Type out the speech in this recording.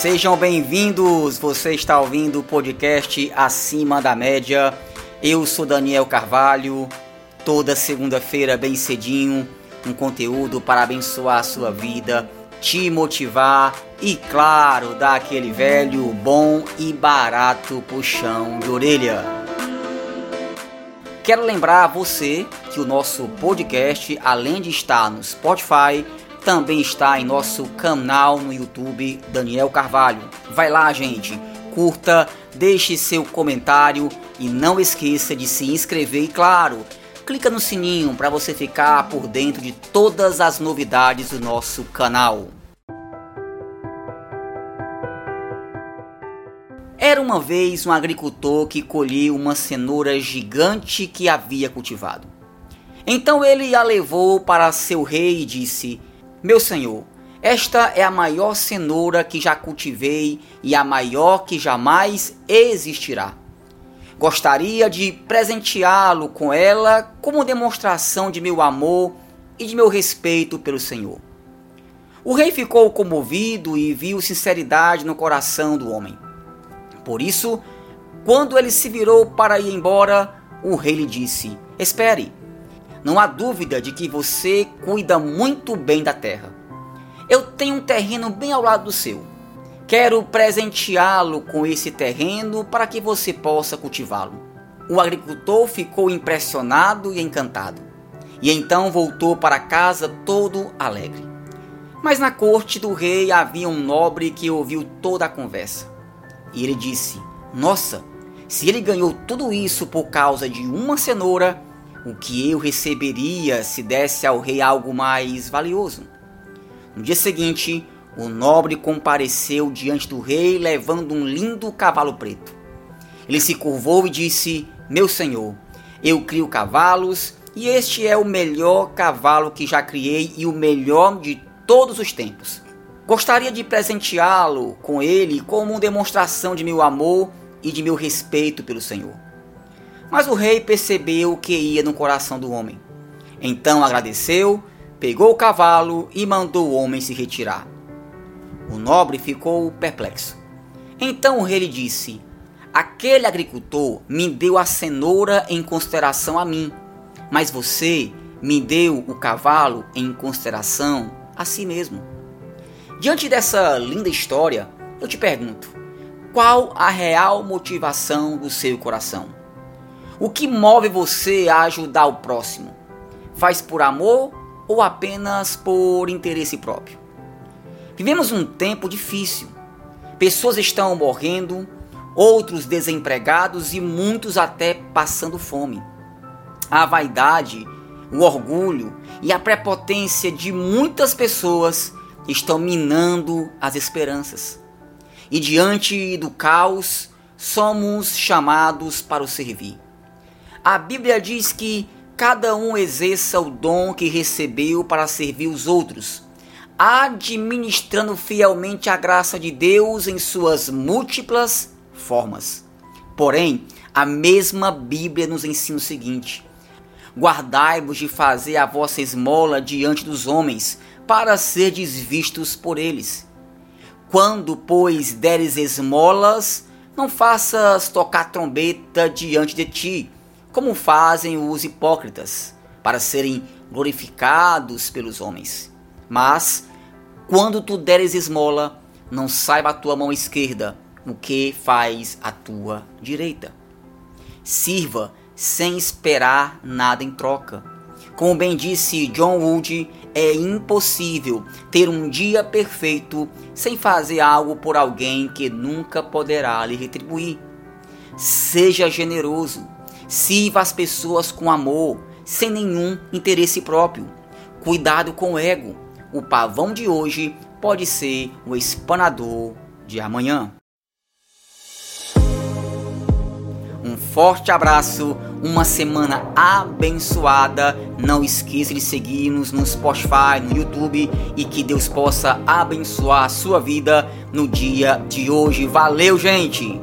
Sejam bem-vindos. Você está ouvindo o podcast Acima da Média. Eu sou Daniel Carvalho. Toda segunda-feira, bem cedinho, um conteúdo para abençoar a sua vida, te motivar e, claro, dar aquele velho, bom e barato puxão de orelha. Quero lembrar a você que o nosso podcast, além de estar no Spotify, também está em nosso canal no YouTube Daniel Carvalho. Vai lá, gente, curta, deixe seu comentário e não esqueça de se inscrever e, claro, clica no sininho para você ficar por dentro de todas as novidades do nosso canal. Era uma vez um agricultor que colheu uma cenoura gigante que havia cultivado. Então ele a levou para seu rei e disse: Meu senhor, esta é a maior cenoura que já cultivei e a maior que jamais existirá. Gostaria de presenteá-lo com ela como demonstração de meu amor e de meu respeito pelo Senhor. O rei ficou comovido e viu sinceridade no coração do homem. Por isso, quando ele se virou para ir embora, o rei lhe disse: Espere, não há dúvida de que você cuida muito bem da terra. Eu tenho um terreno bem ao lado do seu. Quero presenteá-lo com esse terreno para que você possa cultivá-lo. O agricultor ficou impressionado e encantado, e então voltou para casa todo alegre. Mas na corte do rei havia um nobre que ouviu toda a conversa. E ele disse: Nossa, se ele ganhou tudo isso por causa de uma cenoura, o que eu receberia se desse ao rei algo mais valioso? No dia seguinte, o nobre compareceu diante do rei levando um lindo cavalo preto. Ele se curvou e disse: Meu senhor, eu crio cavalos e este é o melhor cavalo que já criei e o melhor de todos os tempos. Gostaria de presenteá-lo com ele como demonstração de meu amor e de meu respeito pelo Senhor. Mas o rei percebeu o que ia no coração do homem. Então agradeceu, pegou o cavalo e mandou o homem se retirar. O nobre ficou perplexo. Então o rei lhe disse: Aquele agricultor me deu a cenoura em consideração a mim, mas você me deu o cavalo em consideração a si mesmo. Diante dessa linda história, eu te pergunto: qual a real motivação do seu coração? O que move você a ajudar o próximo? Faz por amor ou apenas por interesse próprio? Vivemos um tempo difícil. Pessoas estão morrendo, outros desempregados e muitos até passando fome. A vaidade, o orgulho e a prepotência de muitas pessoas estão minando as esperanças. E diante do caos, somos chamados para o servir. A Bíblia diz que cada um exerça o dom que recebeu para servir os outros, administrando fielmente a graça de Deus em suas múltiplas formas. Porém, a mesma Bíblia nos ensina o seguinte: Guardai-vos de fazer a vossa esmola diante dos homens, para serdes vistos por eles. Quando, pois, deres esmolas, não faças tocar trombeta diante de ti, como fazem os hipócritas, para serem glorificados pelos homens. Mas, quando tu deres esmola, não saiba a tua mão esquerda o que faz a tua direita. Sirva sem esperar nada em troca. Como bem disse John Wood, é impossível ter um dia perfeito sem fazer algo por alguém que nunca poderá lhe retribuir. Seja generoso, sirva as pessoas com amor, sem nenhum interesse próprio. Cuidado com o ego. O pavão de hoje pode ser o espanador de amanhã. Um forte abraço, uma semana abençoada. Não esqueça de seguir-nos no Spotify, no YouTube e que Deus possa abençoar a sua vida no dia de hoje. Valeu, gente!